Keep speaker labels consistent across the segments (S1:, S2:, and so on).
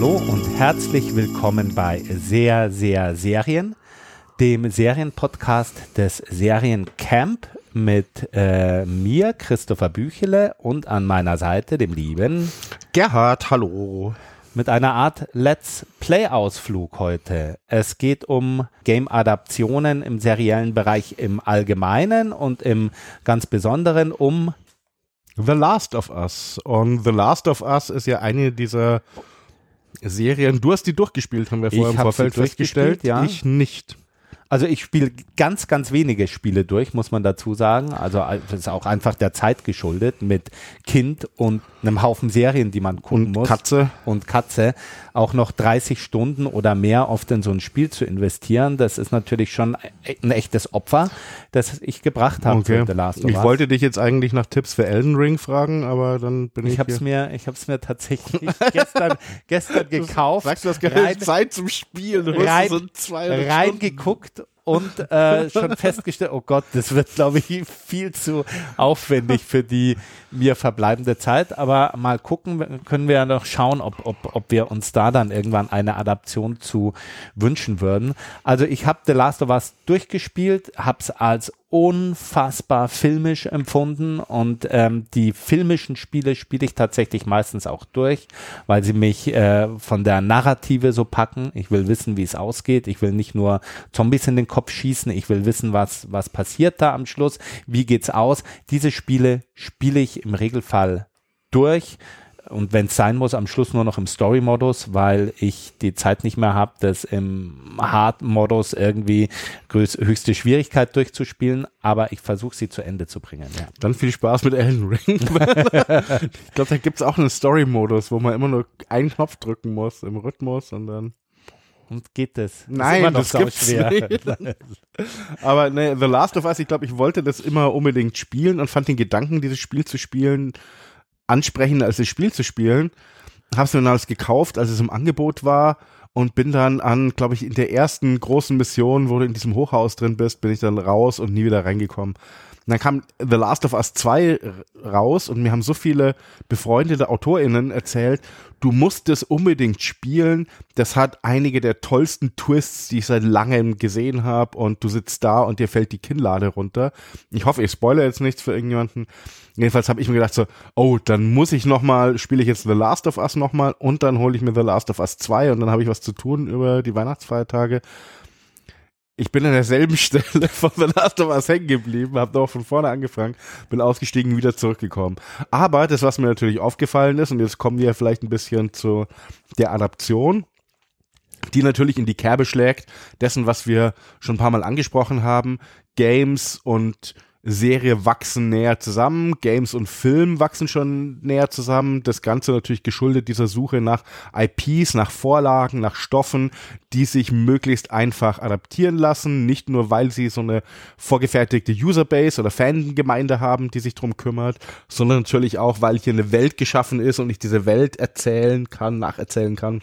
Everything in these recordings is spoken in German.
S1: Hallo und herzlich willkommen bei Sehr, Sehr Serien, dem Serienpodcast des Seriencamp mit äh, mir, Christopher Büchele, und an meiner Seite dem lieben
S2: Gerhard. Hallo.
S1: Mit einer Art Let's Play-Ausflug heute. Es geht um Game-Adaptionen im seriellen Bereich im Allgemeinen und im ganz Besonderen um
S2: The Last of Us. Und The Last of Us ist ja eine dieser Serien. Du hast die durchgespielt, haben wir vorher
S1: Ich
S2: im Vorfeld festgestellt.
S1: ja.
S2: Ich nicht.
S1: Also ich spiele ganz, ganz wenige Spiele durch, muss man dazu sagen. Also das ist auch einfach der Zeit geschuldet mit Kind und einem Haufen Serien, die man gucken
S2: Und
S1: muss.
S2: Katze.
S1: Und Katze. Auch noch 30 Stunden oder mehr oft in so ein Spiel zu investieren, das ist natürlich schon ein echtes Opfer, das ich gebracht habe
S2: Okay.
S1: für The Last of
S2: Ich
S1: Us.
S2: wollte dich jetzt eigentlich nach Tipps für Elden Ring fragen, aber dann bin ich,
S1: ich habe es
S2: hier.
S1: mir, ich habe es mir tatsächlich gestern, gestern gekauft.
S2: Sagst du, das keine Zeit zum Spielen? Du
S1: rein-
S2: so zwei
S1: reingeguckt und äh, schon festgestellt, oh Gott, das wird, glaube ich, viel zu aufwendig für die mir verbleibende Zeit. Aber mal gucken, können wir ja noch schauen, ob, ob, ob wir uns da dann irgendwann eine Adaption zu wünschen würden. Also ich habe The Last of Us durchgespielt, habe es als unfassbar filmisch empfunden und ähm, die filmischen Spiele spiele ich tatsächlich meistens auch durch, weil sie mich äh, von der Narrative so packen. Ich will wissen, wie es ausgeht. Ich will nicht nur Zombies in den Kopf schießen. Ich will wissen, was was passiert da am Schluss. Wie geht's aus? Diese Spiele spiele ich im Regelfall durch. Und wenn es sein muss, am Schluss nur noch im Story-Modus, weil ich die Zeit nicht mehr habe, das im Hard-Modus irgendwie höchste Schwierigkeit durchzuspielen. Aber ich versuche sie zu Ende zu bringen. Ja.
S2: Dann viel Spaß mit Elden Ring. ich glaube, da gibt's auch einen Story-Modus, wo man immer nur einen Knopf drücken muss im Rhythmus und dann.
S1: Und geht das?
S2: Nein,
S1: noch
S2: das gibt's
S1: sauschwer.
S2: nicht. Aber ne, The Last of Us, ich glaube, ich wollte das immer unbedingt spielen und fand den Gedanken, dieses Spiel zu spielen, ansprechender als das Spiel zu spielen. Hab's mir dann alles gekauft, als es im Angebot war und bin dann an, glaube ich, in der ersten großen Mission, wo du in diesem Hochhaus drin bist, bin ich dann raus und nie wieder reingekommen. Und dann kam The Last of Us 2 r- raus und mir haben so viele befreundete AutorInnen erzählt, du musst es unbedingt spielen. Das hat einige der tollsten Twists, die ich seit langem gesehen habe und du sitzt da und dir fällt die Kinnlade runter. Ich hoffe, ich spoilere jetzt nichts für irgendjemanden. Jedenfalls habe ich mir gedacht so, oh, dann muss ich noch mal, spiele ich jetzt The Last of Us noch mal und dann hole ich mir The Last of Us 2 und dann habe ich was zu tun über die Weihnachtsfeiertage. Ich bin an derselben Stelle von The Last of Us hängen geblieben, habe noch von vorne angefangen, bin ausgestiegen, wieder zurückgekommen. Aber das, was mir natürlich aufgefallen ist, und jetzt kommen wir vielleicht ein bisschen zu der Adaption, die natürlich in die Kerbe schlägt, dessen, was wir schon ein paar Mal angesprochen haben. Games und Serie wachsen näher zusammen, Games und Film wachsen schon näher zusammen. Das Ganze natürlich geschuldet dieser Suche nach IPs, nach Vorlagen, nach Stoffen, die sich möglichst einfach adaptieren lassen. Nicht nur, weil sie so eine vorgefertigte Userbase oder Fangemeinde haben, die sich drum kümmert, sondern natürlich auch, weil hier eine Welt geschaffen ist und ich diese Welt erzählen kann, nacherzählen kann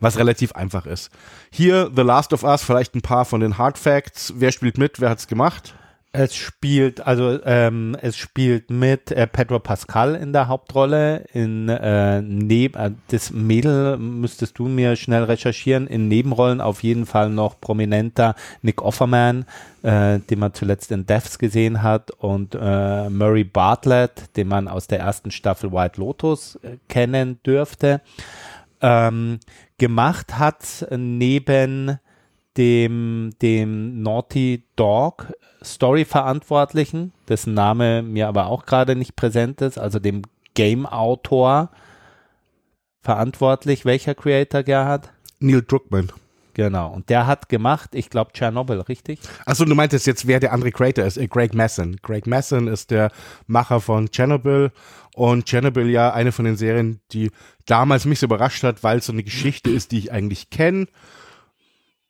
S2: was relativ einfach ist. Hier The Last of Us, vielleicht ein paar von den Hard Facts. Wer spielt mit? Wer hat's gemacht?
S1: Es spielt, also ähm, es spielt mit äh, Pedro Pascal in der Hauptrolle. In äh, neb äh, das Mädel müsstest du mir schnell recherchieren. In Nebenrollen auf jeden Fall noch prominenter Nick Offerman, äh, den man zuletzt in Deaths gesehen hat, und äh, Murray Bartlett, den man aus der ersten Staffel White Lotus äh, kennen dürfte. Ähm, gemacht hat neben dem, dem Naughty Dog Story-Verantwortlichen, dessen Name mir aber auch gerade nicht präsent ist, also dem Game-Autor verantwortlich. Welcher Creator, Gerhard?
S2: Neil Druckmann.
S1: Genau. Und der hat gemacht, ich glaube, Tschernobyl, richtig?
S2: Achso, du meintest jetzt, wer der andere Creator ist. Äh, Greg Masson. Greg Masson ist der Macher von Chernobyl. Und Chernobyl ja eine von den Serien, die damals mich so überrascht hat, weil es so eine Geschichte ist, die ich eigentlich kenne.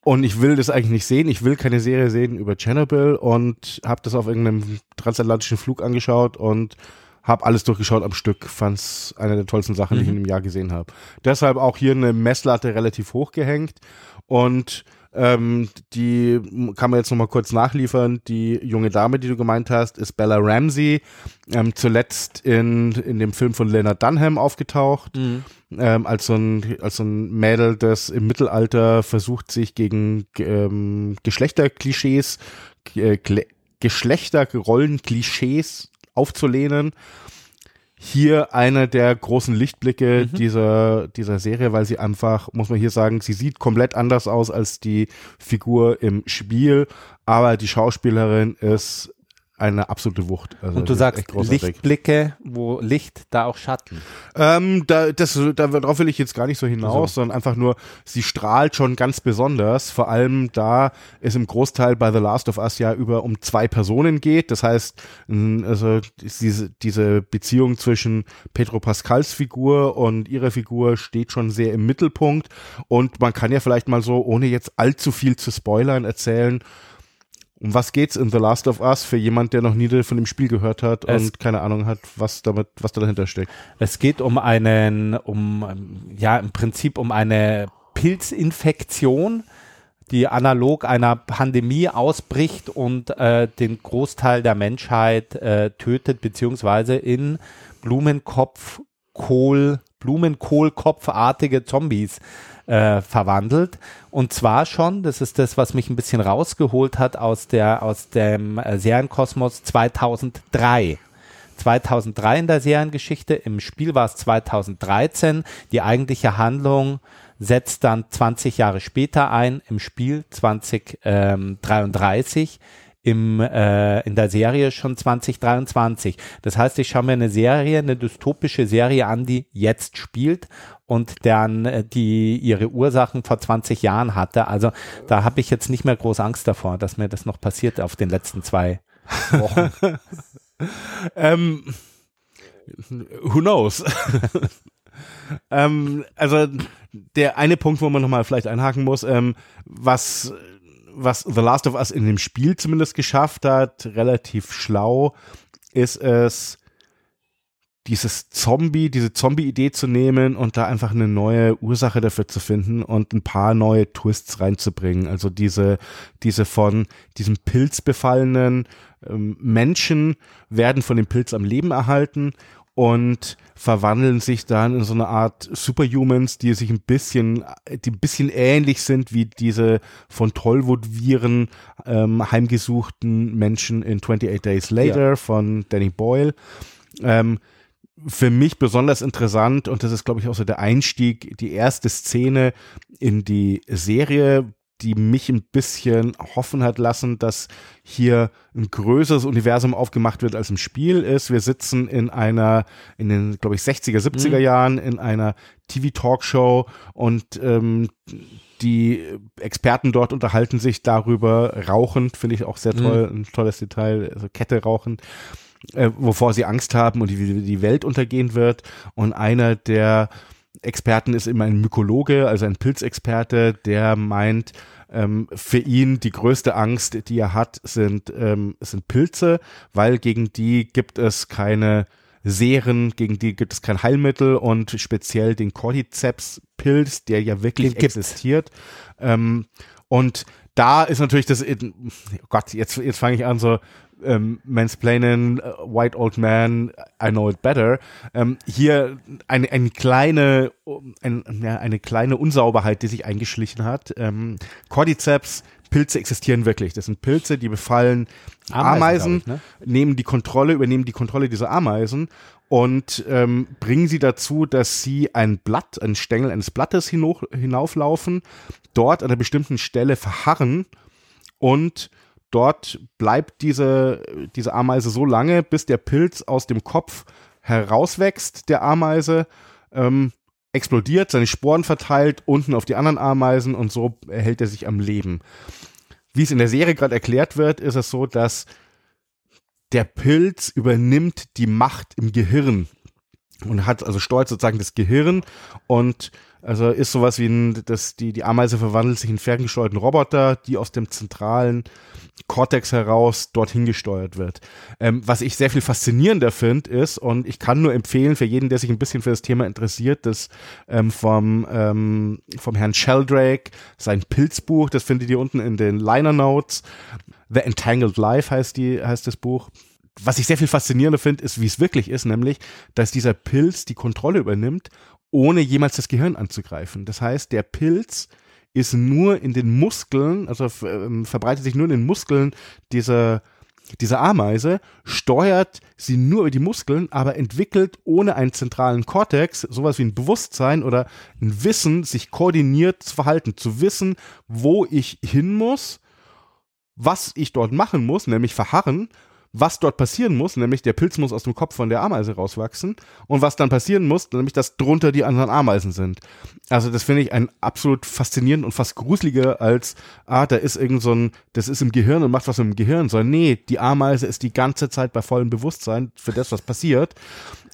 S2: Und ich will das eigentlich nicht sehen. Ich will keine Serie sehen über Chernobyl und habe das auf irgendeinem transatlantischen Flug angeschaut und habe alles durchgeschaut am Stück. Fand's eine der tollsten Sachen, die ich in dem Jahr gesehen habe. Deshalb auch hier eine Messlatte relativ hoch gehängt und Ähm, die kann man jetzt nochmal kurz nachliefern. Die junge Dame, die du gemeint hast, ist Bella Ramsey. Ähm, zuletzt in, in dem Film von Leonard Dunham aufgetaucht. Mhm. Ähm, als, so ein, als so ein Mädel, das im Mittelalter versucht, sich gegen ähm, Geschlechterklischees, äh, Geschlechterrollen-Klischees aufzulehnen hier einer der großen Lichtblicke mhm. dieser, dieser Serie, weil sie einfach, muss man hier sagen, sie sieht komplett anders aus als die Figur im Spiel, aber die Schauspielerin ist eine absolute Wucht.
S1: Also und du sagst Lichtblicke, wo Licht, da auch Schatten.
S2: Ähm, da, das, darauf will ich jetzt gar nicht so hinaus, also. sondern einfach nur, sie strahlt schon ganz besonders, vor allem da es im Großteil bei The Last of Us ja über um zwei Personen geht. Das heißt, also diese, diese Beziehung zwischen Pedro Pascals Figur und ihrer Figur steht schon sehr im Mittelpunkt. Und man kann ja vielleicht mal so, ohne jetzt allzu viel zu spoilern, erzählen, um was geht's in The Last of Us für jemand, der noch nie von dem Spiel gehört hat es und keine Ahnung hat, was damit, was da dahinter steckt?
S1: Es geht um einen, um, ja, im Prinzip um eine Pilzinfektion, die analog einer Pandemie ausbricht und äh, den Großteil der Menschheit äh, tötet, beziehungsweise in Blumenkopf, Kohl, Blumenkohlkopfartige Zombies äh, verwandelt. Und zwar schon, das ist das, was mich ein bisschen rausgeholt hat aus der aus dem äh, Serienkosmos 2003. 2003 in der Seriengeschichte, im Spiel war es 2013. Die eigentliche Handlung setzt dann 20 Jahre später ein, im Spiel 2033 im, äh, in der Serie schon 2023. Das heißt, ich schaue mir eine Serie, eine dystopische Serie an, die jetzt spielt und deren, äh, die ihre Ursachen vor 20 Jahren hatte. Also da habe ich jetzt nicht mehr groß Angst davor, dass mir das noch passiert auf den letzten zwei Wochen.
S2: ähm, who knows? ähm, also der eine Punkt, wo man nochmal vielleicht einhaken muss, ähm, was was The Last of Us in dem Spiel zumindest geschafft hat, relativ schlau, ist es, dieses Zombie, diese Zombie-Idee zu nehmen und da einfach eine neue Ursache dafür zu finden und ein paar neue Twists reinzubringen. Also diese, diese von diesem Pilz befallenen ähm, Menschen werden von dem Pilz am Leben erhalten und verwandeln sich dann in so eine Art Superhumans, die sich ein bisschen, die ein bisschen ähnlich sind wie diese von Tollwood-Viren ähm, heimgesuchten Menschen in 28 Days Later ja. von Danny Boyle. Ähm, für mich besonders interessant und das ist, glaube ich, auch so der Einstieg, die erste Szene in die Serie, die mich ein bisschen hoffen hat lassen, dass hier ein größeres Universum aufgemacht wird, als im Spiel ist. Wir sitzen in einer, in den, glaube ich, 60er, 70er mhm. Jahren in einer TV-Talkshow und ähm, die Experten dort unterhalten sich darüber, rauchend, finde ich auch sehr toll, mhm. ein tolles Detail, also Kette rauchend, äh, wovor sie Angst haben und wie die Welt untergehen wird. Und einer der Experten ist immer ein Mykologe, also ein Pilzexperte, der meint, ähm, für ihn die größte Angst, die er hat, sind, ähm, sind Pilze, weil gegen die gibt es keine Serien, gegen die gibt es kein Heilmittel und speziell den Cordyceps-Pilz, der ja wirklich den existiert. Ähm, und da ist natürlich das, oh Gott, jetzt, jetzt fange ich an so, ähm, Mansplaining, uh, White Old Man, I Know It Better. Ähm, hier eine, eine kleine, ein, ja, eine kleine Unsauberheit, die sich eingeschlichen hat. Ähm, Cordyceps, Pilze existieren wirklich. Das sind Pilze, die befallen Ameisen, Ameisen ich, ne? nehmen die Kontrolle, übernehmen die Kontrolle dieser Ameisen und ähm, bringen sie dazu, dass sie ein Blatt, ein Stängel eines Blattes hinauf, hinauflaufen, dort an einer bestimmten Stelle verharren und dort bleibt diese, diese Ameise so lange, bis der Pilz aus dem Kopf herauswächst, der Ameise, ähm, explodiert, seine Sporen verteilt, unten auf die anderen Ameisen und so erhält er sich am Leben. Wie es in der Serie gerade erklärt wird, ist es so, dass der Pilz übernimmt die Macht im Gehirn und hat also steuert sozusagen das Gehirn und Also ist sowas wie ein, dass die, die Ameise verwandelt sich in ferngesteuerten Roboter, die aus dem zentralen Cortex heraus dorthin gesteuert wird. Ähm, was ich sehr viel faszinierender finde, ist, und ich kann nur empfehlen für jeden, der sich ein bisschen für das Thema interessiert, das ähm, vom, ähm, vom Herrn Sheldrake, sein Pilzbuch, das findet ihr unten in den Liner Notes. The Entangled Life heißt die, heißt das Buch was ich sehr viel faszinierender finde, ist, wie es wirklich ist, nämlich, dass dieser Pilz die Kontrolle übernimmt, ohne jemals das Gehirn anzugreifen. Das heißt, der Pilz ist nur in den Muskeln, also ähm, verbreitet sich nur in den Muskeln dieser, dieser Ameise, steuert sie nur über die Muskeln, aber entwickelt ohne einen zentralen Kortex sowas wie ein Bewusstsein oder ein Wissen, sich koordiniert zu verhalten, zu wissen, wo ich hin muss, was ich dort machen muss, nämlich verharren was dort passieren muss, nämlich der Pilz muss aus dem Kopf von der Ameise rauswachsen und was dann passieren muss, nämlich dass drunter die anderen Ameisen sind. Also das finde ich ein absolut faszinierend und fast gruseliger als, ah, da ist irgend so ein, das ist im Gehirn und macht was im Gehirn, sondern nee, die Ameise ist die ganze Zeit bei vollem Bewusstsein für das, was passiert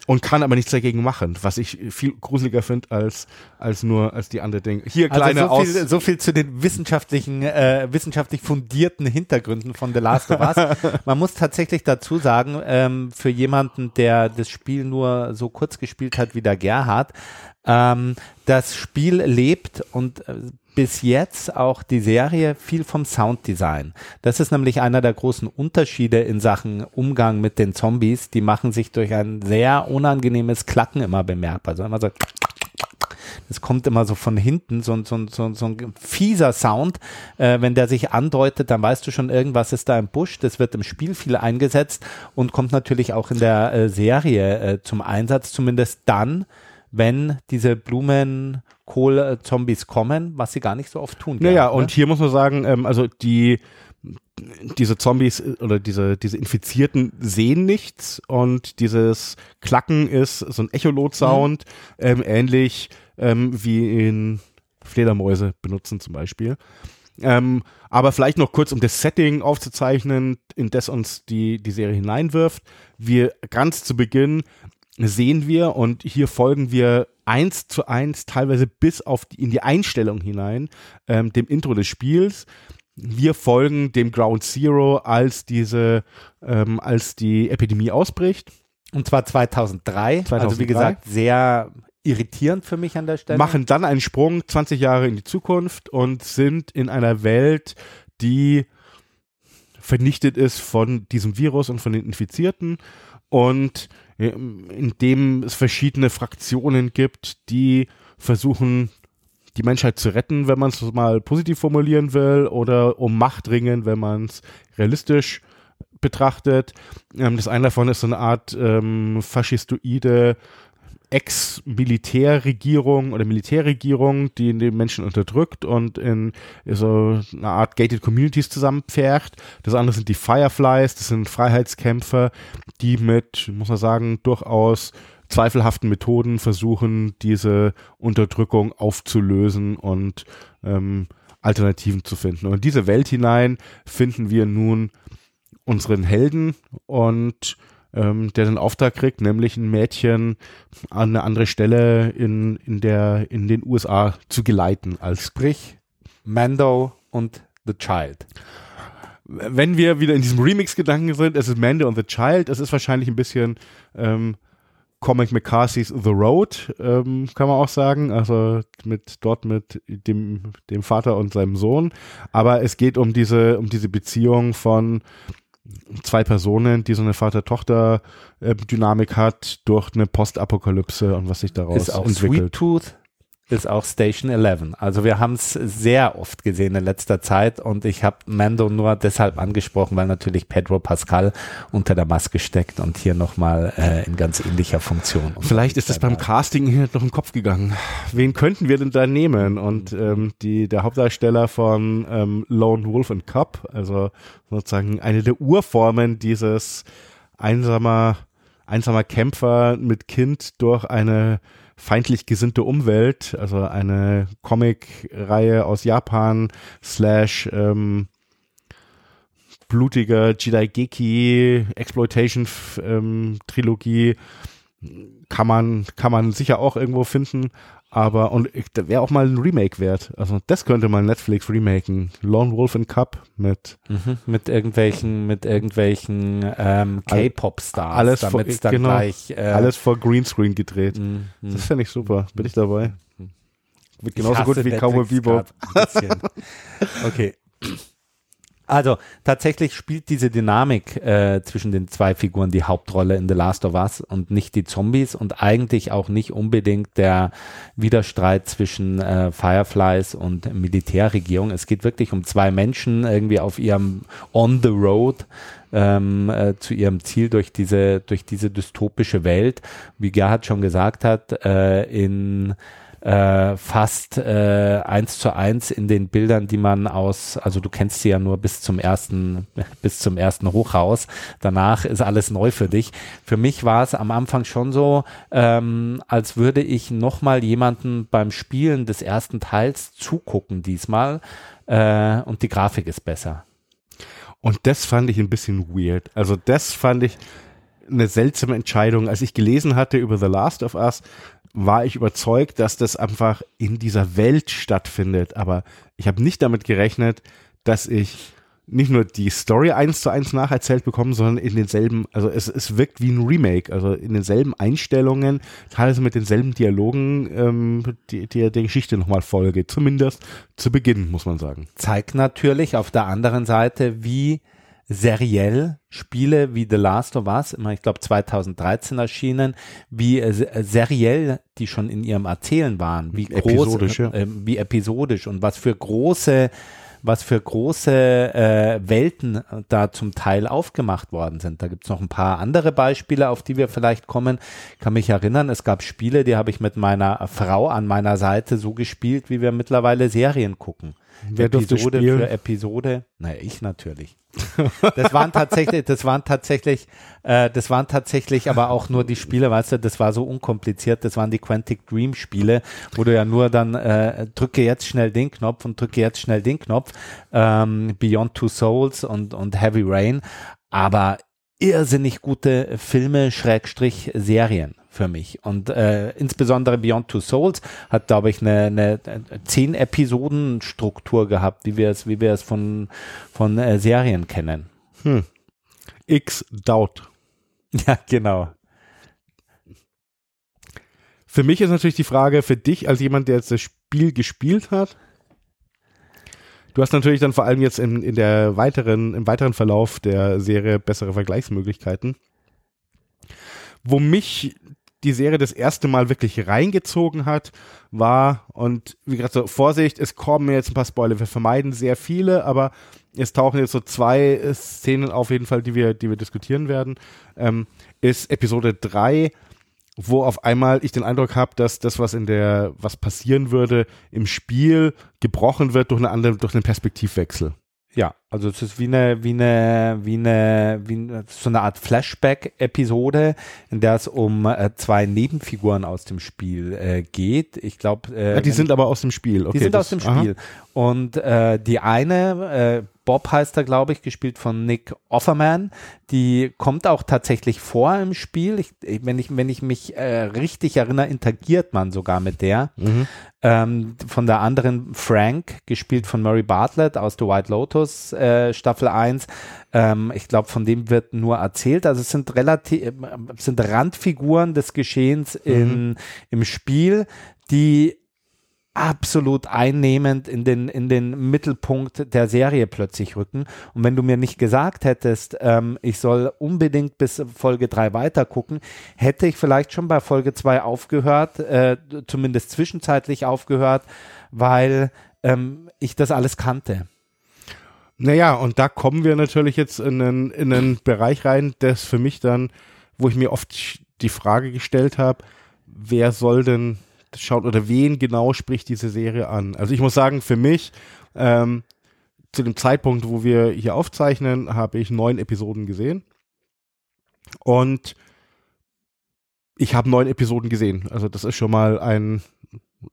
S2: und kann aber nichts dagegen machen, was ich viel gruseliger finde als als nur als die andere Dinge. Hier
S1: also
S2: kleine
S1: also so viel, so viel zu den wissenschaftlichen äh, wissenschaftlich fundierten Hintergründen von The Last of Us. Man muss tatsächlich dazu sagen, ähm, für jemanden, der das Spiel nur so kurz gespielt hat wie der Gerhard, ähm, das Spiel lebt und äh, bis jetzt auch die Serie viel vom Sounddesign. Das ist nämlich einer der großen Unterschiede in Sachen Umgang mit den Zombies. Die machen sich durch ein sehr unangenehmes Klacken immer bemerkbar. Also immer so das kommt immer so von hinten, so, so, so, so ein fieser Sound. Äh, wenn der sich andeutet, dann weißt du schon, irgendwas ist da im Busch. Das wird im Spiel viel eingesetzt und kommt natürlich auch in der äh, Serie äh, zum Einsatz, zumindest dann, wenn diese Blumenkohl-Zombies kommen, was sie gar nicht so oft tun.
S2: Naja, und hier muss man sagen, ähm, also die diese Zombies äh, oder diese, diese Infizierten sehen nichts und dieses Klacken ist so ein Echolot-Sound, mhm. ähm, ähnlich ähm, wie in Fledermäuse benutzen zum Beispiel. Ähm, aber vielleicht noch kurz, um das Setting aufzuzeichnen, in das uns die, die Serie hineinwirft. Wir ganz zu Beginn sehen wir und hier folgen wir eins zu eins, teilweise bis auf die, in die Einstellung hinein, ähm, dem Intro des Spiels. Wir folgen dem Ground Zero, als diese, ähm, als die Epidemie ausbricht.
S1: Und zwar 2003. 2003. Also wie gesagt, sehr irritierend für mich an der Stelle.
S2: Machen dann einen Sprung 20 Jahre in die Zukunft und sind in einer Welt, die vernichtet ist von diesem Virus und von den Infizierten und in dem es verschiedene Fraktionen gibt, die versuchen, die Menschheit zu retten, wenn man es mal positiv formulieren will, oder um Macht ringen, wenn man es realistisch betrachtet. Ähm, das eine davon ist so eine Art ähm, faschistoide Ex-Militärregierung oder Militärregierung, die den Menschen unterdrückt und in so eine Art gated Communities zusammenpfercht. Das andere sind die Fireflies, das sind Freiheitskämpfer, die mit, muss man sagen, durchaus zweifelhaften Methoden versuchen, diese Unterdrückung aufzulösen und ähm, Alternativen zu finden. Und in diese Welt hinein finden wir nun unseren Helden und ähm, der den Auftrag kriegt, nämlich ein Mädchen an eine andere Stelle in, in, der, in den USA zu geleiten. Als
S1: Sprich, Mando und The Child.
S2: Wenn wir wieder in diesem Remix-Gedanken sind, es ist Mando und The Child, es ist wahrscheinlich ein bisschen ähm, Comic McCarthy's The Road, ähm, kann man auch sagen. Also mit dort mit dem, dem Vater und seinem Sohn. Aber es geht um diese, um diese Beziehung von zwei Personen, die so eine Vater-Tochter-Dynamik hat durch eine Postapokalypse und was sich daraus
S1: ist auch entwickelt. Sweet Tooth ist auch Station 11. Also wir haben es sehr oft gesehen in letzter Zeit und ich habe Mando nur deshalb angesprochen, weil natürlich Pedro Pascal unter der Maske steckt und hier nochmal äh, in ganz ähnlicher Funktion.
S2: Vielleicht ist das beim Casting hier noch im Kopf gegangen. Wen könnten wir denn da nehmen? Und ähm, die, der Hauptdarsteller von ähm, Lone Wolf and Cub, also sozusagen eine der Urformen dieses einsamer, einsamer Kämpfer mit Kind durch eine feindlich gesinnte Umwelt, also eine Comic-Reihe aus Japan slash ähm, blutiger Jidaigeki Exploitation ähm, Trilogie kann man, kann man sicher auch irgendwo finden. Aber, und da wäre auch mal ein Remake wert. Also, das könnte mal Netflix remaken. Lone Wolf and Cup mit.
S1: Mhm, mit irgendwelchen, mit irgendwelchen ähm, K-Pop-Stars.
S2: Alles vor,
S1: dann
S2: genau,
S1: gleich. Äh,
S2: alles vor Greenscreen gedreht.
S1: mh, mh.
S2: Das fände ich super. Bin ich dabei.
S1: Mhm.
S2: Wird
S1: Ich
S2: genauso
S1: hasse
S2: gut wie Cowboy Bebop.
S1: okay. Also tatsächlich spielt diese Dynamik äh, zwischen den zwei Figuren die Hauptrolle in The Last of Us und nicht die Zombies und eigentlich auch nicht unbedingt der Widerstreit zwischen äh, Fireflies und Militärregierung. Es geht wirklich um zwei Menschen irgendwie auf ihrem On the Road ähm, äh, zu ihrem Ziel durch diese durch diese dystopische Welt. Wie Gerhard schon gesagt hat, äh, in äh, fast äh, eins zu eins in den Bildern, die man aus, also du kennst sie ja nur bis zum ersten, bis zum ersten Hochhaus. Danach ist alles neu für dich. Für mich war es am Anfang schon so, ähm, als würde ich nochmal jemanden beim Spielen des ersten Teils zugucken diesmal. Äh, und die Grafik ist besser.
S2: Und das fand ich ein bisschen weird. Also das fand ich eine seltsame Entscheidung. Als ich gelesen hatte über The Last of Us, war ich überzeugt, dass das einfach in dieser Welt stattfindet. Aber ich habe nicht damit gerechnet, dass ich nicht nur die Story eins zu eins nacherzählt bekomme, sondern in denselben, also es, es wirkt wie ein Remake, also in denselben Einstellungen, teilweise mit denselben Dialogen, ähm, die, die der Geschichte nochmal folge. Zumindest zu Beginn, muss man sagen.
S1: Zeigt natürlich auf der anderen Seite, wie seriell Spiele wie The Last of Us, immer ich glaube 2013 erschienen, wie äh, se- seriell die schon in ihrem Erzählen waren, wie groß,
S2: Episodisch, ja.
S1: äh, wie episodisch und was für große was für große äh, Welten da zum Teil aufgemacht worden sind. Da gibt's noch ein paar andere Beispiele, auf die wir vielleicht kommen. Ich kann mich erinnern, es gab Spiele, die habe ich mit meiner Frau an meiner Seite so gespielt, wie wir mittlerweile Serien gucken.
S2: Wer
S1: Episode für Episode. Naja, ich natürlich. Das waren tatsächlich, das waren tatsächlich, äh, das waren tatsächlich aber auch nur die Spiele, weißt du, das war so unkompliziert, das waren die Quantic Dream Spiele, wo du ja nur dann äh, drücke jetzt schnell den Knopf und drücke jetzt schnell den Knopf, ähm, Beyond Two Souls und, und Heavy Rain, aber irrsinnig gute Filme, Schrägstrich Serien für mich. Und äh, insbesondere Beyond Two Souls hat, glaube ich, eine, eine zehn Episoden Struktur gehabt, wie wir es, wie wir es von, von äh, Serien kennen.
S2: X Doubt.
S1: Ja, genau.
S2: Für mich ist natürlich die Frage, für dich als jemand, der jetzt das Spiel gespielt hat, du hast natürlich dann vor allem jetzt in, in der weiteren, im weiteren Verlauf der Serie bessere Vergleichsmöglichkeiten. Wo mich die Serie das erste Mal wirklich reingezogen hat, war, und wie gesagt, so Vorsicht, es kommen jetzt ein paar Spoiler, wir vermeiden sehr viele, aber es tauchen jetzt so zwei Szenen auf jeden Fall, die wir, die wir diskutieren werden, ähm, ist Episode 3, wo auf einmal ich den Eindruck habe, dass das, was in der, was passieren würde, im Spiel gebrochen wird durch eine andere, durch einen Perspektivwechsel.
S1: Ja, also es ist wie eine, wie eine, wie eine, wie eine, so eine Art Flashback-Episode, in der es um äh, zwei Nebenfiguren aus dem Spiel äh, geht. Ich glaube, äh,
S2: Ja, die sind aber aus dem Spiel. Okay,
S1: die sind
S2: das-
S1: aus dem
S2: aha.
S1: Spiel. Und äh, die eine, äh, Bob heißt er, glaube ich, gespielt von Nick Offerman, die kommt auch tatsächlich vor im Spiel. Ich, wenn, ich, wenn ich mich äh, richtig erinnere, interagiert man sogar mit der. Ähm, von der anderen Frank, gespielt von Murray Bartlett aus The White Lotus, äh, Staffel 1. Ähm, ich glaube, von dem wird nur erzählt. Also es sind relativ, äh, sind Randfiguren des Geschehens in, im Spiel, die absolut einnehmend in den, in den Mittelpunkt der Serie plötzlich rücken. Und wenn du mir nicht gesagt hättest, ähm, ich soll unbedingt bis Folge 3 weitergucken, hätte ich vielleicht schon bei Folge 2 aufgehört, äh, zumindest zwischenzeitlich aufgehört, weil ähm, ich das alles kannte.
S2: Naja, und da kommen wir natürlich jetzt in einen, in einen Bereich rein, das für mich dann, wo ich mir oft die Frage gestellt habe, wer soll denn schauen oder wen genau spricht diese Serie an? Also ich muss sagen, für mich, ähm, zu dem Zeitpunkt, wo wir hier aufzeichnen, habe ich neun Episoden gesehen. Und ich habe neun Episoden gesehen. Also das ist schon mal ein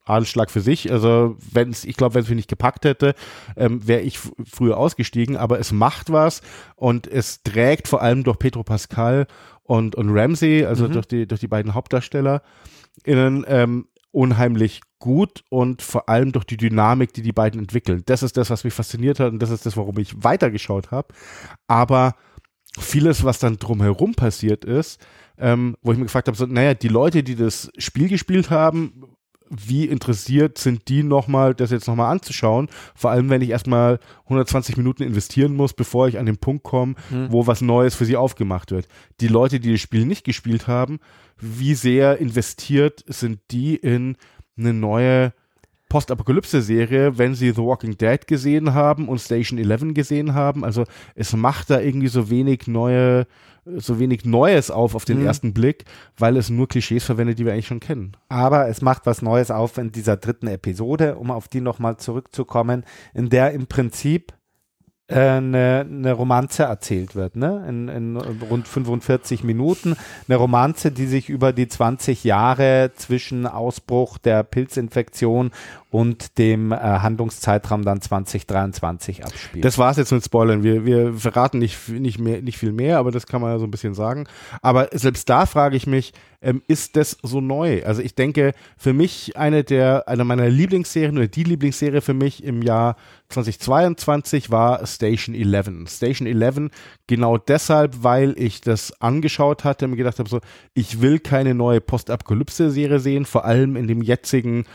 S2: Anschlag für sich. Also wenn es, ich glaube, wenn es mich nicht gepackt hätte, ähm, wäre ich früher ausgestiegen. Aber es macht was und es trägt vor allem durch Pedro Pascal und und Ramsey, also mhm. durch die durch die beiden Hauptdarsteller, innen ähm, unheimlich gut und vor allem durch die Dynamik, die die beiden entwickeln. Das ist das, was mich fasziniert hat und das ist das, warum ich weitergeschaut habe. Aber vieles, was dann drumherum passiert ist, ähm, wo ich mir gefragt habe, so, naja, die Leute, die das Spiel gespielt haben, wie interessiert sind die nochmal, das jetzt nochmal anzuschauen? Vor allem, wenn ich erstmal 120 Minuten investieren muss, bevor ich an den Punkt komme, hm. wo was Neues für sie aufgemacht wird. Die Leute, die das Spiel nicht gespielt haben, wie sehr investiert sind die in eine neue Postapokalypse-Serie, wenn sie The Walking Dead gesehen haben und Station 11 gesehen haben. Also es macht da irgendwie so wenig neue, so wenig Neues auf auf den mhm. ersten Blick, weil es nur Klischees verwendet, die wir eigentlich schon kennen.
S1: Aber es macht was Neues auf in dieser dritten Episode, um auf die nochmal zurückzukommen, in der im Prinzip eine, eine Romanze erzählt wird, ne? In, in rund 45 Minuten. Eine Romanze, die sich über die 20 Jahre zwischen Ausbruch der Pilzinfektion und dem äh, Handlungszeitraum dann 2023 abspielt.
S2: Das war's jetzt mit Spoilern. Wir, wir verraten nicht, nicht, mehr, nicht viel mehr, aber das kann man ja so ein bisschen sagen. Aber selbst da frage ich mich, ähm, ist das so neu? Also ich denke, für mich eine der, eine meiner Lieblingsserien oder die Lieblingsserie für mich im Jahr 2022 war Station 11. Station 11 genau deshalb, weil ich das angeschaut hatte und mir gedacht habe, so, ich will keine neue Postapokalypse-Serie sehen, vor allem in dem jetzigen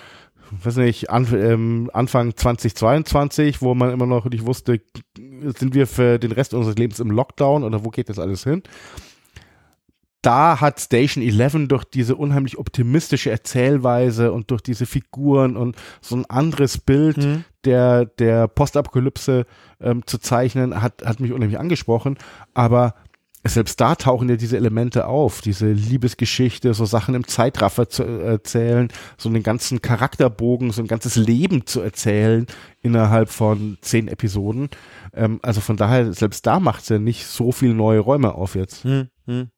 S2: weiß nicht, an, ähm, Anfang 2022, wo man immer noch nicht wusste, sind wir für den Rest unseres Lebens im Lockdown oder wo geht das alles hin? Da hat Station 11 durch diese unheimlich optimistische Erzählweise und durch diese Figuren und so ein anderes Bild mhm. der, der Postapokalypse ähm, zu zeichnen, hat, hat mich unheimlich angesprochen. Aber selbst da tauchen ja diese Elemente auf, diese Liebesgeschichte, so Sachen im Zeitraffer zu erzählen, so einen ganzen Charakterbogen, so ein ganzes Leben zu erzählen innerhalb von zehn Episoden. Ähm, also von daher, selbst da macht es ja nicht so viel neue Räume auf jetzt. Hm, hm.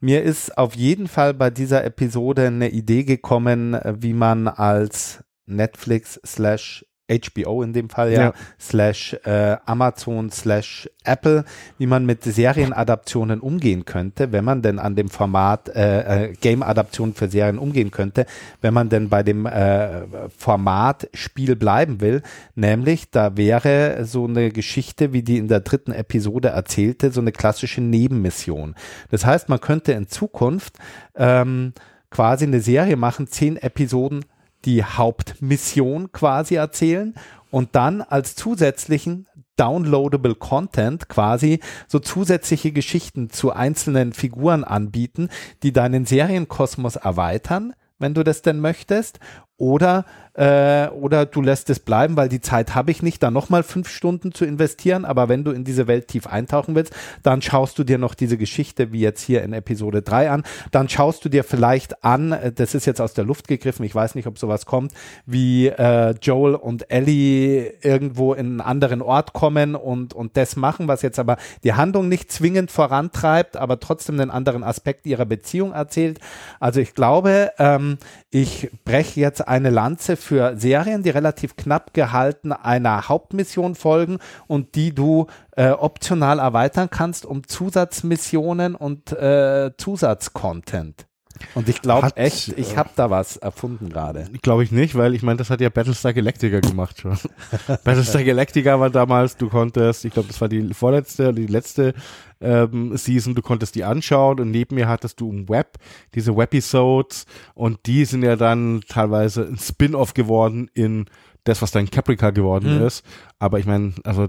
S1: Mir ist auf jeden Fall bei dieser Episode eine Idee gekommen, äh, wie man als Netflix slash HBO in dem Fall ja, ja. slash äh, Amazon slash Apple, wie man mit Serienadaptionen umgehen könnte, wenn man denn an dem Format äh, äh, Game-Adaptionen für Serien umgehen könnte, wenn man denn bei dem äh, Format Spiel bleiben will, nämlich da wäre so eine Geschichte, wie die in der dritten Episode erzählte, so eine klassische Nebenmission. Das heißt, man könnte in Zukunft ähm, quasi eine Serie machen, zehn Episoden die Hauptmission quasi erzählen und dann als zusätzlichen downloadable Content quasi so zusätzliche Geschichten zu einzelnen Figuren anbieten, die deinen Serienkosmos erweitern, wenn du das denn möchtest, oder äh, oder du lässt es bleiben, weil die Zeit habe ich nicht, da nochmal fünf Stunden zu investieren. Aber wenn du in diese Welt tief eintauchen willst, dann schaust du dir noch diese Geschichte, wie jetzt hier in Episode 3 an. Dann schaust du dir vielleicht an, äh, das ist jetzt aus der Luft gegriffen, ich weiß nicht, ob sowas kommt, wie äh, Joel und Ellie irgendwo in einen anderen Ort kommen und, und das machen, was jetzt aber die Handlung nicht zwingend vorantreibt, aber trotzdem einen anderen Aspekt ihrer Beziehung erzählt. Also ich glaube, ähm, ich breche jetzt eine Lanze für Serien, die relativ knapp gehalten einer Hauptmission folgen und die du äh, optional erweitern kannst um Zusatzmissionen und äh, Zusatzcontent. Und ich glaube echt, ich habe da was erfunden gerade.
S2: Glaube ich nicht, weil ich meine, das hat ja Battlestar Galactica gemacht schon. Battlestar Galactica war damals, du konntest, ich glaube, das war die vorletzte oder die letzte ähm, Season, du konntest die anschauen und neben mir hattest du im Web diese Webisodes und die sind ja dann teilweise ein Spin-off geworden in das, was dann Caprica geworden mhm. ist. Aber ich meine, also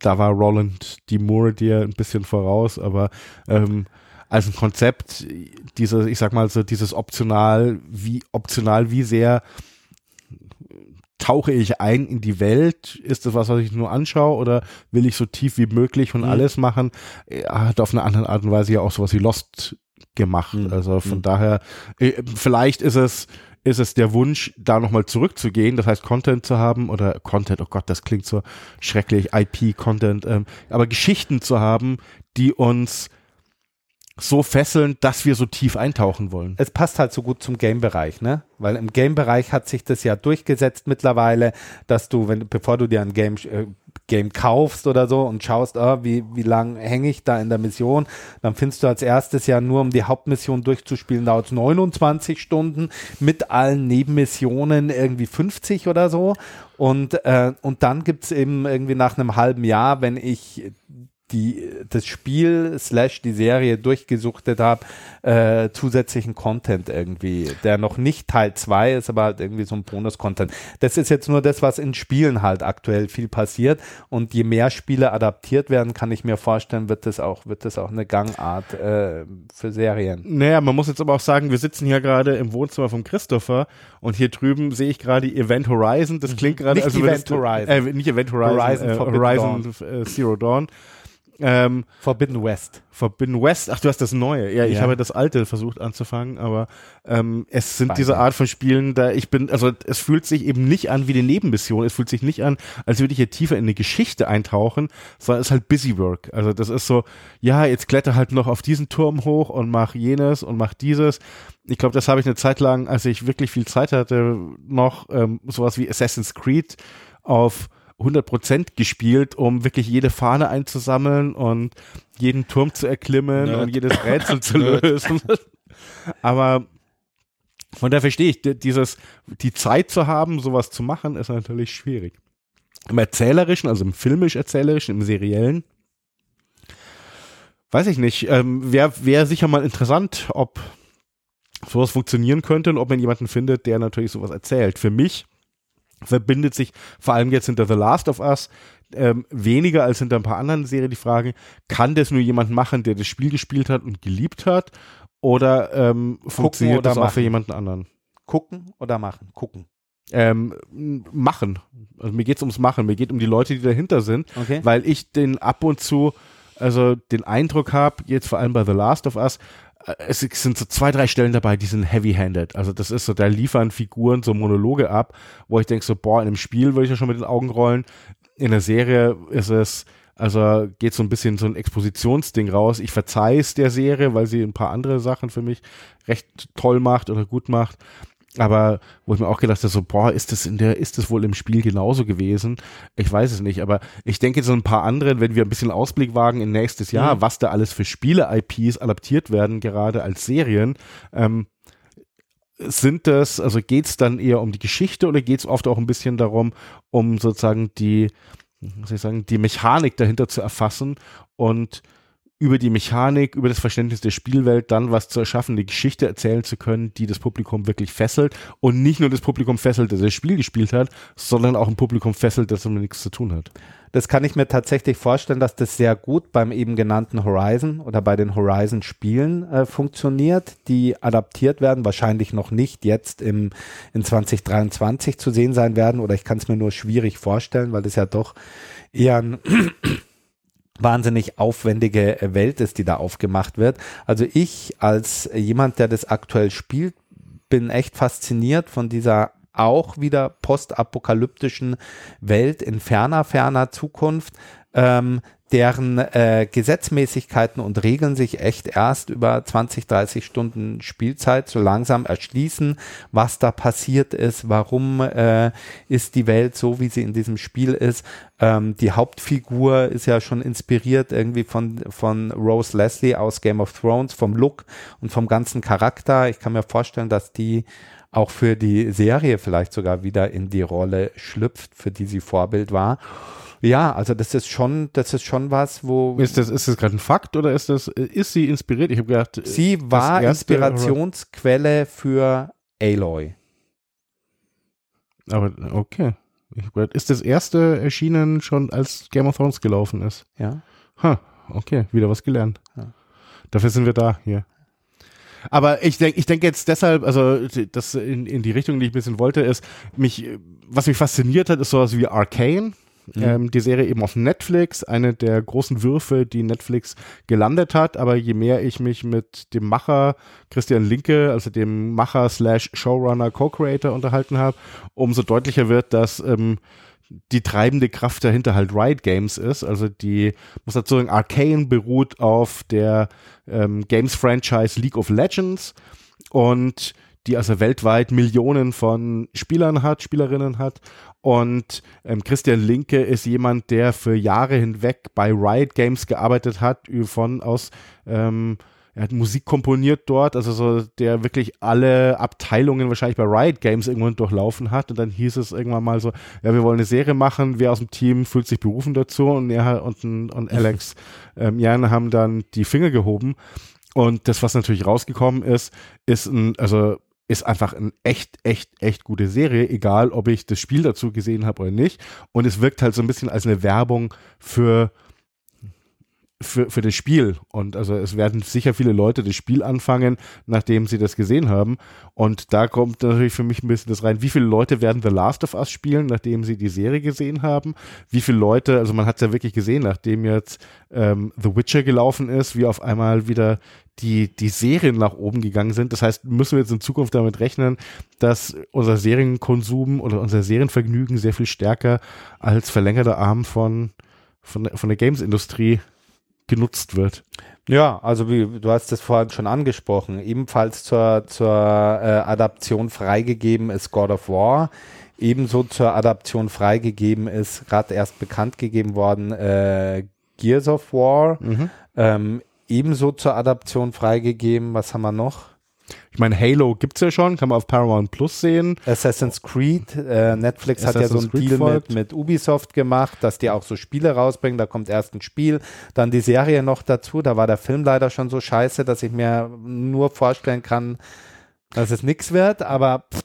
S2: da war Roland D. Moore dir ein bisschen voraus, aber ähm, als ein Konzept, diese, ich sag mal so, dieses optional, wie optional, wie sehr tauche ich ein in die Welt? Ist das was, was ich nur anschaue oder will ich so tief wie möglich und mhm. alles machen? Er hat auf eine andere Art und Weise ja auch sowas wie Lost gemacht. Mhm. Also von mhm. daher, äh, vielleicht ist es, ist es der Wunsch, da nochmal zurückzugehen, das heißt Content zu haben oder Content, oh Gott, das klingt so schrecklich, IP-Content, ähm, aber Geschichten zu haben, die uns so fesseln, dass wir so tief eintauchen wollen.
S1: Es passt halt so gut zum Game-Bereich, ne? Weil im Game-Bereich hat sich das ja durchgesetzt mittlerweile, dass du, wenn bevor du dir ein Game, äh, Game kaufst oder so und schaust, oh, wie, wie lang hänge ich da in der Mission, dann findest du als erstes ja nur, um die Hauptmission durchzuspielen, dauert es 29 Stunden, mit allen Nebenmissionen irgendwie 50 oder so. Und, äh, und dann gibt's eben irgendwie nach einem halben Jahr, wenn ich die, das Spiel slash die Serie durchgesuchtet habe, äh, zusätzlichen Content irgendwie, der noch nicht Teil 2 ist, aber halt irgendwie so ein Bonus-Content. Das ist jetzt nur das, was in Spielen halt aktuell viel passiert und je mehr Spiele adaptiert werden, kann ich mir vorstellen, wird das auch, wird das auch eine Gangart äh, für Serien.
S2: Naja, man muss jetzt aber auch sagen, wir sitzen hier gerade im Wohnzimmer von Christopher und hier drüben sehe ich gerade Event Horizon, das klingt gerade,
S1: also Event Horizon.
S2: Äh, nicht Event Horizon,
S1: Horizon,
S2: äh,
S1: Horizon
S2: Horizon äh, Zero Dawn. Ähm,
S1: Forbidden West.
S2: Forbidden West, ach, du hast das Neue. Ja, ich
S1: Ja.
S2: habe das Alte versucht anzufangen, aber ähm, es sind
S1: Beide.
S2: diese Art von Spielen, da ich bin, also es fühlt sich eben nicht an wie eine Nebenmission, es fühlt sich nicht an, als würde ich hier tiefer in eine Geschichte eintauchen, sondern es ist halt Busy Work. Also das ist so, ja, jetzt kletter halt noch auf diesen Turm hoch und mach jenes und mach dieses. Ich glaube, das habe ich eine Zeit lang, als ich wirklich viel Zeit hatte, noch ähm, sowas wie Assassin's Creed auf 100% gespielt, um wirklich jede Fahne einzusammeln und jeden Turm zu erklimmen
S1: Nerd.
S2: und jedes Rätsel zu lösen. Aber von daher verstehe ich, di- dieses, die Zeit zu haben, sowas zu machen, ist natürlich schwierig. Im Erzählerischen, also im filmisch-erzählerischen, im Seriellen, weiß ich nicht, ähm, wäre wär sicher mal interessant, ob sowas funktionieren könnte und ob man jemanden findet, der natürlich sowas erzählt. Für mich verbindet sich vor allem jetzt hinter The Last of Us ähm, weniger als hinter ein paar anderen Serien die Frage, kann das nur jemand machen, der das Spiel gespielt hat und geliebt hat oder ähm, funktioniert
S1: oder
S2: das auch für jemanden anderen?
S1: Gucken oder machen? Gucken.
S2: Ähm, machen. Also mir geht's ums Machen, mir geht um die Leute, die dahinter sind,
S1: Okay.
S2: weil ich den ab und zu, also den Eindruck habe, jetzt vor allem bei The Last of Us, äh, es sind so zwei, drei Stellen dabei, die sind heavy-handed. Also das ist so, da liefern Figuren so Monologe ab, wo ich denke so, boah, in einem Spiel würde ich ja schon mit den Augen rollen. In der Serie ist es, also geht so ein bisschen so ein Expositionsding raus. Ich verzeih es der Serie, weil sie ein paar andere Sachen für mich recht toll macht oder gut macht. Aber wo ich mir auch gedacht habe, so, boah, ist das in der, ist das wohl im Spiel genauso gewesen? Ich weiß es nicht, aber ich denke so ein paar andere, wenn wir ein bisschen Ausblick wagen in nächstes Jahr,
S1: Mhm.
S2: was da alles für Spiele-IPs adaptiert werden, gerade als Serien, ähm, sind das, also geht's dann eher um die Geschichte oder geht's oft auch ein bisschen darum, um sozusagen die, was soll ich sagen, die Mechanik dahinter zu erfassen und über die Mechanik, über das Verständnis der Spielwelt dann was zu erschaffen, eine Geschichte erzählen zu können, die das Publikum wirklich fesselt und nicht nur das Publikum fesselt, das das Spiel gespielt hat, sondern auch ein Publikum fesselt, das damit nichts zu tun hat.
S1: Das kann ich mir tatsächlich vorstellen, dass das sehr gut beim eben genannten Horizon oder bei den Horizon-Spielen äh, funktioniert, die adaptiert werden, wahrscheinlich noch nicht jetzt im, in 2023 zu sehen sein werden oder ich kann es mir nur schwierig vorstellen, weil das ja doch eher ein wahnsinnig aufwendige äh, Welt ist, die da aufgemacht wird. Also ich als jemand, der das aktuell spielt, bin echt fasziniert von dieser auch wieder postapokalyptischen Welt in ferner, ferner Zukunft, ähm, deren äh, Gesetzmäßigkeiten und Regeln sich echt erst über 20, 30 Stunden Spielzeit so langsam erschließen, was da passiert ist, warum äh, ist die Welt so, wie sie in diesem Spiel ist. Ähm, die Hauptfigur ist ja schon inspiriert irgendwie von, von Rose Leslie aus Game of Thrones, vom Look und vom ganzen Charakter. Ich kann mir vorstellen, dass die auch für die Serie vielleicht sogar wieder in die Rolle schlüpft, für die sie Vorbild war. Ja, also das ist schon, das ist schon was, wo
S2: Ist das, ist das gerade ein Fakt oder ist das, ist sie inspiriert? Ich habe gedacht,
S1: sie war
S2: erste
S1: Inspirationsquelle für Aloy.
S2: aber okay. Gedacht, ist das erste erschienen schon als Game of Thrones gelaufen ist?
S1: Ja.
S2: Ha, okay, wieder was gelernt.
S1: Ja.
S2: Dafür sind wir da hier. Aber ich denke, ich denke jetzt deshalb, also das in, in die Richtung, die ich ein bisschen wollte, ist, mich, was mich fasziniert hat, ist sowas wie Arcane.
S1: Mhm.
S2: Ähm, die Serie eben auf Netflix, eine der großen Würfe, die Netflix gelandet hat. Aber je mehr ich mich mit dem Macher Christian Linke, also dem Macher slash Showrunner Co-Creator unterhalten habe, umso deutlicher wird, dass ähm, die treibende Kraft dahinter halt Riot Games ist. Also die, muss dazu sagen, Arcane beruht auf der ähm, Games-Franchise League of Legends und die also weltweit Millionen von Spielern hat, Spielerinnen hat. Und ähm, Christian Linke ist jemand, der für Jahre hinweg bei Riot Games gearbeitet hat, von aus ähm, er hat Musik komponiert dort, also so, der wirklich alle Abteilungen wahrscheinlich bei Riot Games irgendwann durchlaufen hat. Und dann hieß es irgendwann mal so, ja, wir wollen eine Serie machen, wer aus dem Team fühlt sich berufen dazu und er und, und Alex ähm, Jan haben dann die Finger gehoben. Und das, was natürlich rausgekommen ist, ist ein, also ist einfach eine echt, echt, echt gute Serie, egal ob ich das Spiel dazu gesehen habe oder nicht. Und es wirkt halt so ein bisschen als eine Werbung für für, für das Spiel. Und also es werden sicher viele Leute das Spiel anfangen, nachdem sie das gesehen haben. Und da kommt natürlich für mich ein bisschen das rein. Wie viele Leute werden The Last of Us spielen, nachdem sie die Serie gesehen haben? Wie viele Leute, also man hat es ja wirklich gesehen, nachdem jetzt ähm, The Witcher gelaufen ist, wie auf einmal wieder die, die Serien nach oben gegangen sind. Das heißt, müssen wir jetzt in Zukunft damit rechnen, dass unser Serienkonsum oder unser Serienvergnügen sehr viel stärker als verlängerter Arm von, von, von der Games-Industrie genutzt wird.
S1: Ja, also wie du hast es vorhin schon angesprochen, ebenfalls zur, zur äh, Adaption freigegeben ist God of War, ebenso zur Adaption freigegeben ist, gerade erst bekannt gegeben worden, äh, Gears of War, mhm. ähm, ebenso zur Adaption freigegeben, was haben wir noch?
S2: Ich meine, Halo gibt's ja schon, kann man auf Paramount Plus sehen.
S1: Assassin's Creed, äh, Netflix Assassin's hat ja so einen Creed Deal mit, mit, Ubisoft gemacht, dass die auch so Spiele rausbringen. Da kommt erst ein Spiel, dann die Serie noch dazu. Da war der Film leider schon so scheiße, dass ich mir nur vorstellen kann, dass es nichts wird, aber pff,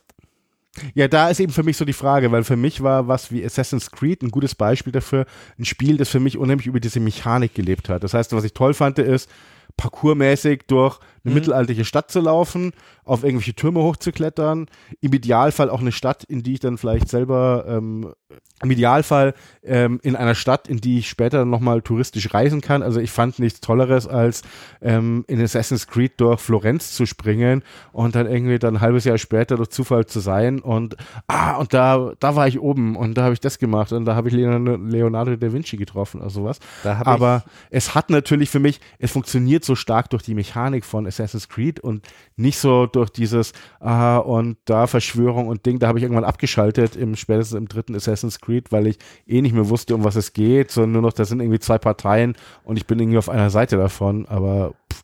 S2: ja, da ist eben für mich so die Frage, weil für mich war was wie Assassin's Creed ein gutes Beispiel dafür, ein Spiel, das für mich unheimlich über diese Mechanik gelebt hat. Das heißt, was ich toll fand, ist, parkourmäßig durch eine mhm. mittelalterliche Stadt zu laufen, auf irgendwelche Türme hochzuklettern, im Idealfall auch eine Stadt, in die ich dann vielleicht selber ähm, im Idealfall ähm, in einer Stadt, in die ich später nochmal touristisch reisen kann. Also ich fand nichts Tolleres, als ähm, in Assassin's Creed durch Florenz zu springen und dann irgendwie dann ein halbes Jahr später durch Zufall zu sein und ah, und da, da war ich oben und da habe ich das gemacht und da habe ich Leonardo da Vinci getroffen oder sowas. Aber es hat natürlich für mich, es funktioniert so stark durch die Mechanik von Assassin's Creed und nicht so durch dieses, ah, und da Verschwörung und Ding, da habe ich irgendwann abgeschaltet im spätestens im dritten Assassin's Creed, weil ich eh nicht mehr wusste, um was es geht, sondern nur noch, da sind irgendwie zwei Parteien und ich bin irgendwie auf einer Seite davon, aber pff,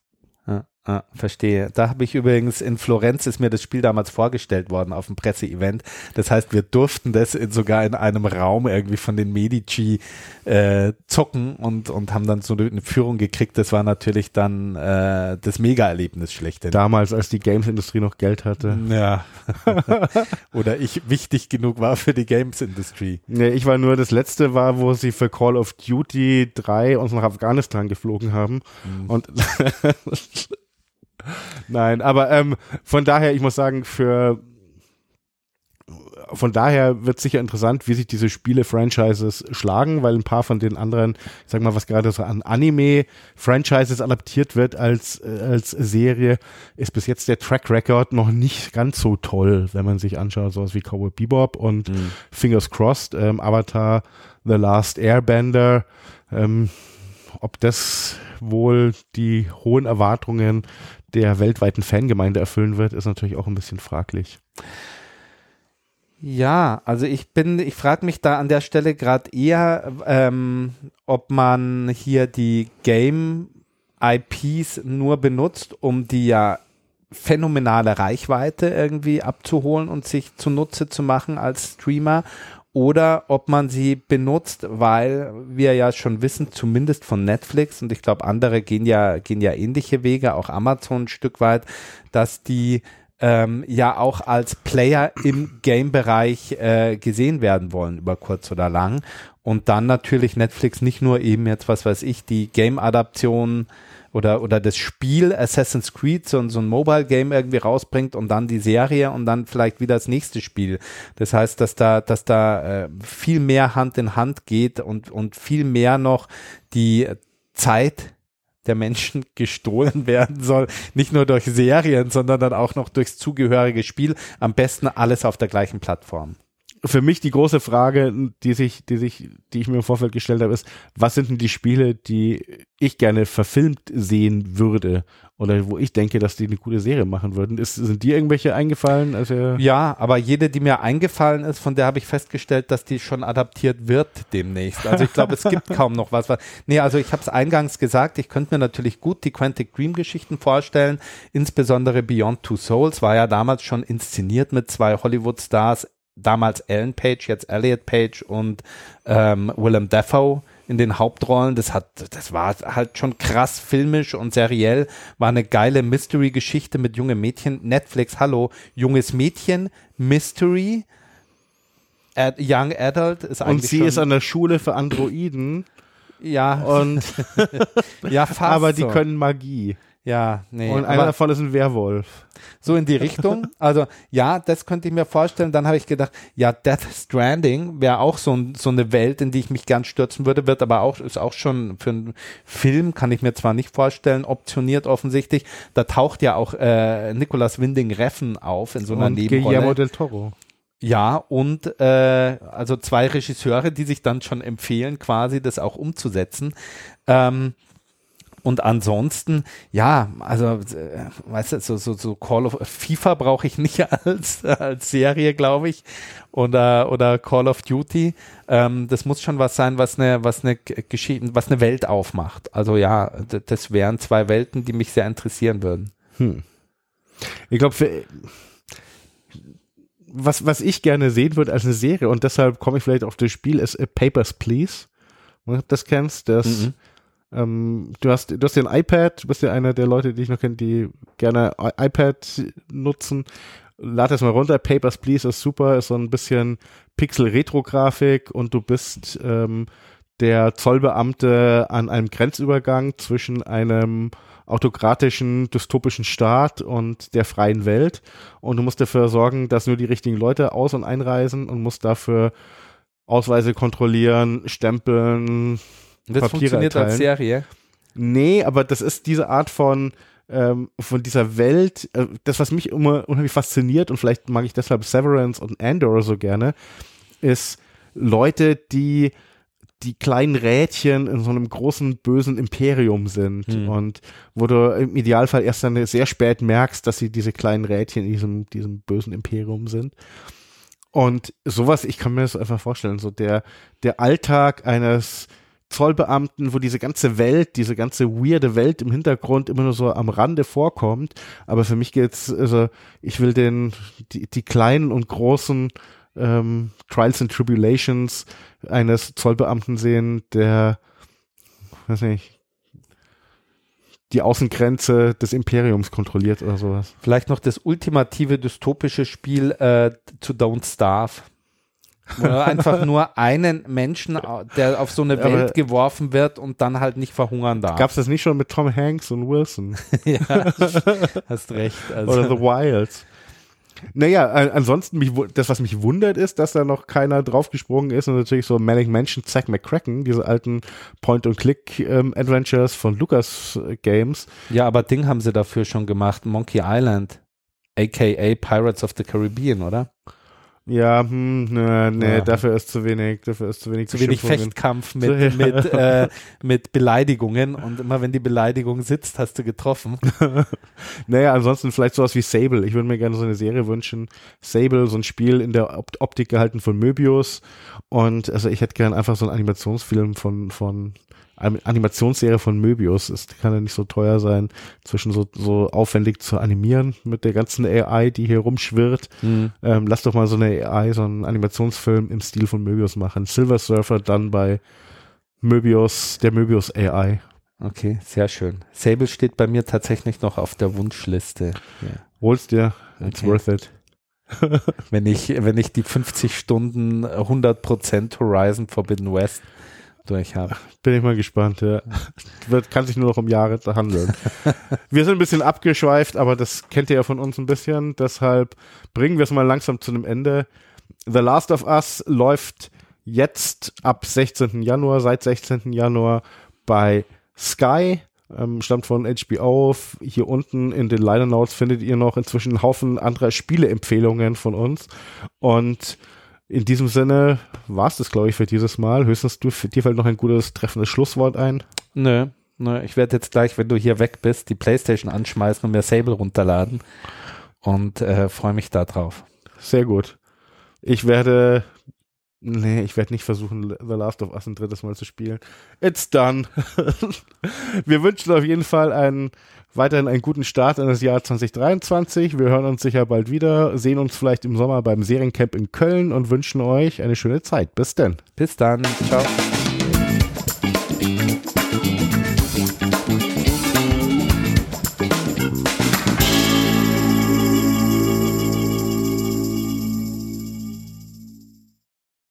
S1: Ah, verstehe. Da habe ich übrigens in Florenz ist mir das Spiel damals vorgestellt worden auf dem Presseevent. Das heißt, wir durften das in, sogar in einem Raum irgendwie von den Medici äh, zocken und, und haben dann so eine Führung gekriegt. Das war natürlich dann äh, das Mega-Erlebnis schlechthin.
S2: Damals, als die Games-Industrie noch Geld hatte.
S1: Ja. Oder ich wichtig genug war für die Games-Industrie.
S2: Nee, ich war nur das letzte war, wo sie für Call of Duty 3 uns nach Afghanistan geflogen haben. Mhm. Und Nein, aber ähm, von daher, ich muss sagen, für von daher wird sicher interessant, wie sich diese Spiele-Franchises schlagen, weil ein paar von den anderen, ich sag mal, was gerade so an Anime-Franchises adaptiert wird als, äh, als Serie, ist bis jetzt der Track Record noch nicht ganz so toll, wenn man sich anschaut, sowas wie Cowboy Bebop und mhm. Fingers Crossed, ähm, Avatar, The Last Airbender, ähm, ob das wohl die hohen Erwartungen der weltweiten Fangemeinde erfüllen wird, ist natürlich auch ein bisschen fraglich.
S1: Ja, also ich bin, ich frage mich da an der Stelle gerade eher, ähm, ob man hier die Game IPs nur benutzt, um die ja phänomenale Reichweite irgendwie abzuholen und sich zunutze zu machen als Streamer oder ob man sie benutzt, weil wir ja schon wissen, zumindest von Netflix und ich glaube, andere gehen ja, gehen ja ähnliche Wege, auch Amazon ein Stück weit, dass die ähm, ja auch als Player im Game-Bereich äh, gesehen werden wollen, über kurz oder lang. Und dann natürlich Netflix nicht nur eben jetzt, was weiß ich, die Game-Adaption oder, oder das Spiel Assassin's Creed, so, so ein Mobile-Game irgendwie rausbringt und dann die Serie und dann vielleicht wieder das nächste Spiel. Das heißt, dass da, dass da äh, viel mehr Hand in Hand geht und, und viel mehr noch die Zeit der Menschen gestohlen werden soll. Nicht nur durch Serien, sondern dann auch noch durchs zugehörige Spiel. Am besten alles auf der gleichen Plattform.
S2: Für mich die große Frage, die sich, die sich, die ich mir im Vorfeld gestellt habe, ist, was sind denn die Spiele, die ich gerne verfilmt sehen würde? Oder wo ich denke, dass die eine gute Serie machen würden. Ist, sind dir irgendwelche eingefallen? Also
S1: ja, aber jede, die mir eingefallen ist, von der habe ich festgestellt, dass die schon adaptiert wird demnächst. Also ich glaube, es gibt kaum noch was. Nee, also ich habe es eingangs gesagt, ich könnte mir natürlich gut die Quantic Dream Geschichten vorstellen. Insbesondere Beyond Two Souls war ja damals schon inszeniert mit zwei Hollywood Stars damals Ellen Page, jetzt Elliot Page und ähm, Willem Dafoe in den Hauptrollen. Das hat, das war halt schon krass filmisch und seriell. War eine geile Mystery-Geschichte mit jungen Mädchen. Netflix, hallo, junges Mädchen, Mystery, Ad, Young Adult ist eigentlich.
S2: Und sie ist an der Schule für Androiden.
S1: Ja.
S2: Und
S1: ja, fast
S2: aber die
S1: so.
S2: können Magie.
S1: Ja, nee.
S2: Und einer davon ist ein Werwolf.
S1: So in die Richtung. Also ja, das könnte ich mir vorstellen. Dann habe ich gedacht, ja, Death Stranding wäre auch so, so eine Welt, in die ich mich gern stürzen würde, wird aber auch, ist auch schon für einen Film, kann ich mir zwar nicht vorstellen, optioniert offensichtlich. Da taucht ja auch äh, Nicolas Winding Reffen auf in so einer
S2: Und
S1: Nebenrolle.
S2: Guillermo del Toro.
S1: Ja, und äh, also zwei Regisseure, die sich dann schon empfehlen, quasi das auch umzusetzen. Ähm, und ansonsten, ja, also, äh, weißt du, so, so, so Call of FIFA brauche ich nicht als, als Serie, glaube ich, oder, oder Call of Duty. Ähm, das muss schon was sein, was eine, was eine Geschichte, was eine Welt aufmacht. Also ja, das wären zwei Welten, die mich sehr interessieren würden.
S2: Hm. Ich glaube, was, was ich gerne sehen würde als eine Serie und deshalb komme ich vielleicht auf das Spiel, ist Papers, Please. Wenn du das kennst, das, mhm. Ähm, du hast, du hast ja ein iPad, du bist ja einer der Leute, die ich noch kenne, die gerne iPad nutzen. Lad das mal runter, Papers, Please ist super, ist so ein bisschen Pixel-Retro-Grafik und du bist ähm, der Zollbeamte an einem Grenzübergang zwischen einem autokratischen, dystopischen Staat und der freien Welt. Und du musst dafür sorgen, dass nur die richtigen Leute aus- und einreisen und musst dafür Ausweise kontrollieren, stempeln.
S1: Das Papiere funktioniert erteilen. als Serie.
S2: Nee, aber das ist diese Art von, ähm, von dieser Welt, äh, das, was mich immer unheimlich fasziniert und vielleicht mag ich deshalb Severance und Andor so gerne, ist Leute, die die kleinen Rädchen in so einem großen bösen Imperium sind hm. und wo du im Idealfall erst dann sehr spät merkst, dass sie diese kleinen Rädchen in diesem, diesem bösen Imperium sind. Und sowas, ich kann mir das einfach vorstellen, so der, der Alltag eines Zollbeamten, wo diese ganze Welt, diese ganze weirde Welt im Hintergrund immer nur so am Rande vorkommt. Aber für mich geht's, also ich will den, die, die kleinen und großen ähm, Trials and Tribulations eines Zollbeamten sehen, der, weiß nicht, die Außengrenze des Imperiums kontrolliert oder sowas.
S1: Vielleicht noch das ultimative dystopische Spiel äh, to Don't Starve. Oder einfach nur einen Menschen, der auf so eine Welt Aber geworfen wird und dann halt nicht verhungern darf.
S2: Gab es das nicht schon mit Tom Hanks und Wilson?
S1: ja, hast recht.
S2: Also. Oder The Wilds. Naja, ansonsten, mich, das, was mich wundert, ist, dass da noch keiner draufgesprungen ist und natürlich so Manic Mansion, Zack McCracken, diese alten Point-and-Click-Adventures ähm, von Lucas Games.
S1: Ja, aber Ding haben sie dafür schon gemacht, Monkey Island, aka Pirates of the Caribbean, oder?
S2: Ja, hm, ne, nee, ja. dafür ist zu wenig, dafür ist zu wenig.
S1: Zu wenig Fechtkampf mit, mit, äh, mit Beleidigungen und immer wenn die Beleidigung sitzt, hast du getroffen.
S2: naja, ansonsten vielleicht sowas wie Sable. Ich würde mir gerne so eine Serie wünschen. Sable, so ein Spiel in der Optik gehalten von Möbius und also ich hätte gerne einfach so einen Animationsfilm von, von Animationsserie von Möbius. Es kann ja nicht so teuer sein, zwischen so, so aufwendig zu animieren mit der ganzen AI, die hier rumschwirrt. Mhm. Ähm, lass doch mal so eine AI, so einen Animationsfilm im Stil von Möbius machen. Silver Surfer dann bei Möbius, der Möbius AI.
S1: Okay, sehr schön. Sable steht bei mir tatsächlich noch auf der Wunschliste.
S2: Yeah. Holst dir, it's okay. worth it.
S1: wenn ich, wenn ich die 50 Stunden 100% Horizon Forbidden West durch habe.
S2: Bin ich mal gespannt, ja. Kann sich nur noch um Jahre handeln. wir sind ein bisschen abgeschweift, aber das kennt ihr ja von uns ein bisschen. Deshalb bringen wir es mal langsam zu einem Ende. The Last of Us läuft jetzt ab 16. Januar, seit 16. Januar bei Sky. Ähm, stammt von HBO. Hier unten in den Liner Notes findet ihr noch inzwischen einen Haufen anderer Spieleempfehlungen von uns. Und In diesem Sinne war es das, glaube ich, für dieses Mal. Höchstens du, für dir fällt noch ein gutes, treffendes Schlusswort ein.
S1: Nö, nö. Ich werde jetzt gleich, wenn du hier weg bist, die Playstation anschmeißen und mir Sable runterladen und äh, freue mich da drauf.
S2: Sehr gut. Ich werde, nee, ich werde nicht versuchen, The Last of Us ein drittes Mal zu spielen. It's done. Wir wünschen auf jeden Fall einen weiterhin einen guten Start in das Jahr 2023. Wir hören uns sicher bald wieder, sehen uns vielleicht im Sommer beim Seriencamp in Köln und wünschen euch eine schöne Zeit. Bis denn.
S1: Bis dann. Ciao.